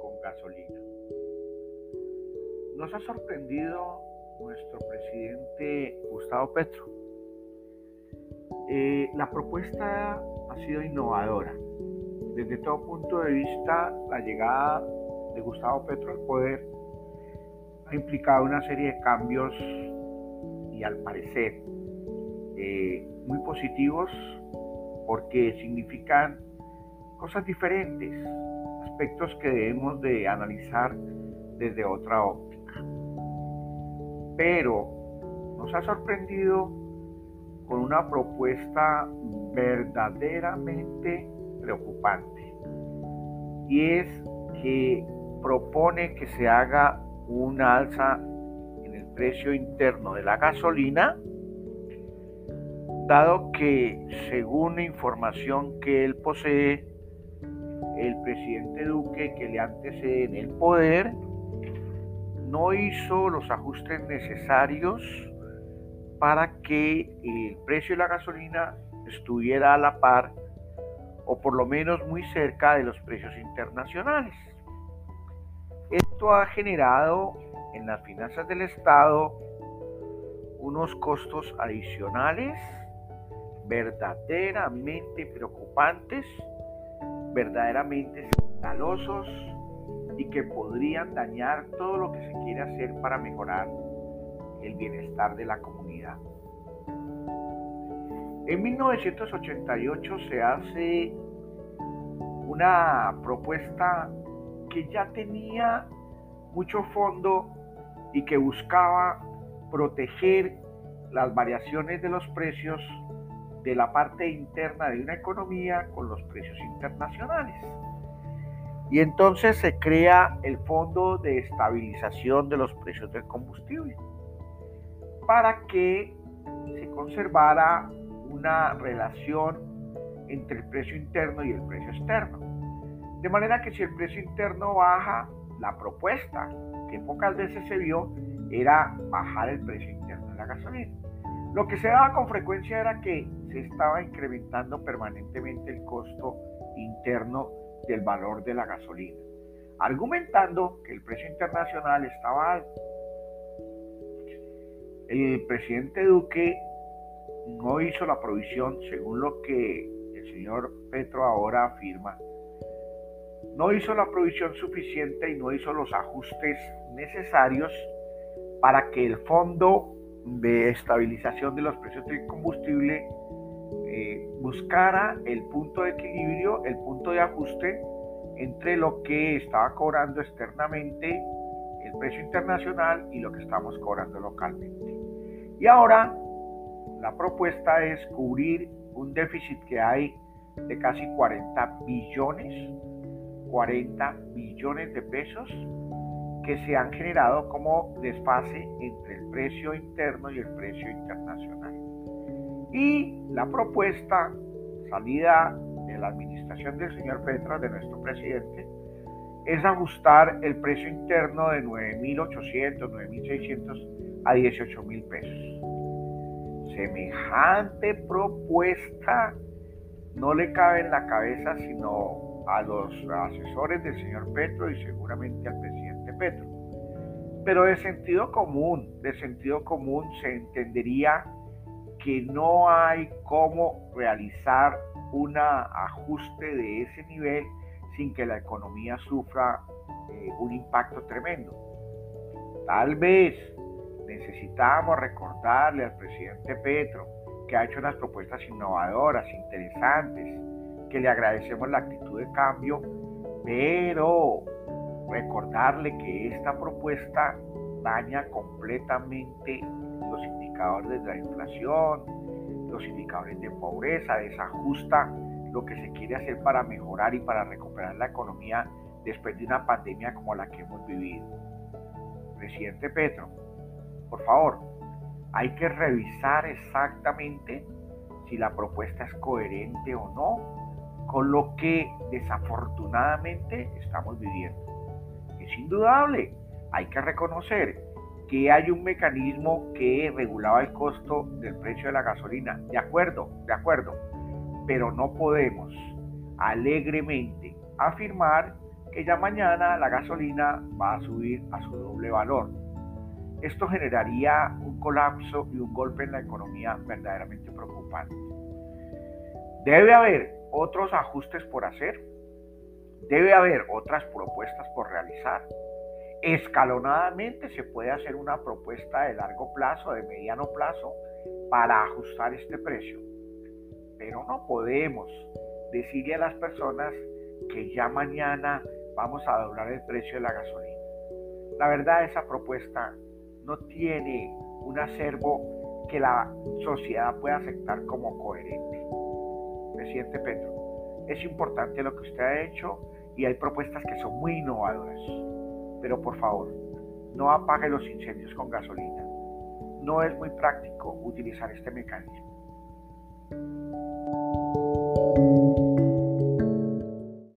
con gasolina. Nos ha sorprendido nuestro presidente Gustavo Petro. Eh, la propuesta ha sido innovadora. Desde todo punto de vista, la llegada de Gustavo Petro al poder ha implicado una serie de cambios y al parecer eh, muy positivos porque significan cosas diferentes, aspectos que debemos de analizar desde otra óptica. Pero nos ha sorprendido con una propuesta verdaderamente preocupante y es que propone que se haga una alza en el precio interno de la gasolina, dado que según información que él posee, el presidente Duque que le antecede en el poder no hizo los ajustes necesarios para que el precio de la gasolina estuviera a la par o por lo menos muy cerca de los precios internacionales. Esto ha generado en las finanzas del Estado unos costos adicionales verdaderamente preocupantes, verdaderamente escandalosos y que podrían dañar todo lo que se quiere hacer para mejorar el bienestar de la comunidad. En 1988 se hace una propuesta que ya tenía mucho fondo y que buscaba proteger las variaciones de los precios de la parte interna de una economía con los precios internacionales. Y entonces se crea el Fondo de Estabilización de los Precios del Combustible para que se conservara una relación entre el precio interno y el precio externo. De manera que si el precio interno baja, la propuesta, que pocas veces se vio, era bajar el precio interno de la gasolina. Lo que se daba con frecuencia era que se estaba incrementando permanentemente el costo interno del valor de la gasolina, argumentando que el precio internacional estaba alto. El presidente Duque no hizo la provisión, según lo que el señor Petro ahora afirma, no hizo la provisión suficiente y no hizo los ajustes necesarios para que el fondo de estabilización de los precios del combustible eh, buscara el punto de equilibrio, el punto de ajuste entre lo que estaba cobrando externamente el precio internacional y lo que estamos cobrando localmente. Y ahora la propuesta es cubrir un déficit que hay de casi 40 billones, 40 billones de pesos que se han generado como desfase entre el precio interno y el precio internacional. Y la propuesta salida de la administración del señor Petra, de nuestro presidente, es ajustar el precio interno de 9.800, 9.600 a 18.000 pesos. Semejante propuesta no le cabe en la cabeza sino a los asesores del señor Petro y seguramente al presidente Petro. Pero de sentido común, de sentido común se entendería que no hay cómo realizar un ajuste de ese nivel sin que la economía sufra eh, un impacto tremendo. Tal vez necesitamos recordarle al presidente Petro que ha hecho unas propuestas innovadoras, interesantes, que le agradecemos la actitud de cambio, pero recordarle que esta propuesta daña completamente los indicadores de la inflación, los indicadores de pobreza, desajusta lo que se quiere hacer para mejorar y para recuperar la economía después de una pandemia como la que hemos vivido. Presidente Petro, por favor, hay que revisar exactamente si la propuesta es coherente o no con lo que desafortunadamente estamos viviendo. Es indudable, hay que reconocer que hay un mecanismo que regulaba el costo del precio de la gasolina. De acuerdo, de acuerdo. Pero no podemos alegremente afirmar que ya mañana la gasolina va a subir a su doble valor. esto generaría un colapso y un golpe en la economía verdaderamente preocupante. Debe haber otros ajustes por hacer, debe haber otras propuestas por realizar. Escalonadamente se puede hacer una propuesta de largo plazo, de mediano plazo, para ajustar este precio. Pero no podemos decirle a las personas que ya mañana vamos a doblar el precio de la gasolina. La verdad, esa propuesta no tiene un acervo que la sociedad pueda aceptar como coherente. Presidente Petro, es importante lo que usted ha hecho y hay propuestas que son muy innovadoras. Pero por favor, no apague los incendios con gasolina. No es muy práctico utilizar este mecanismo.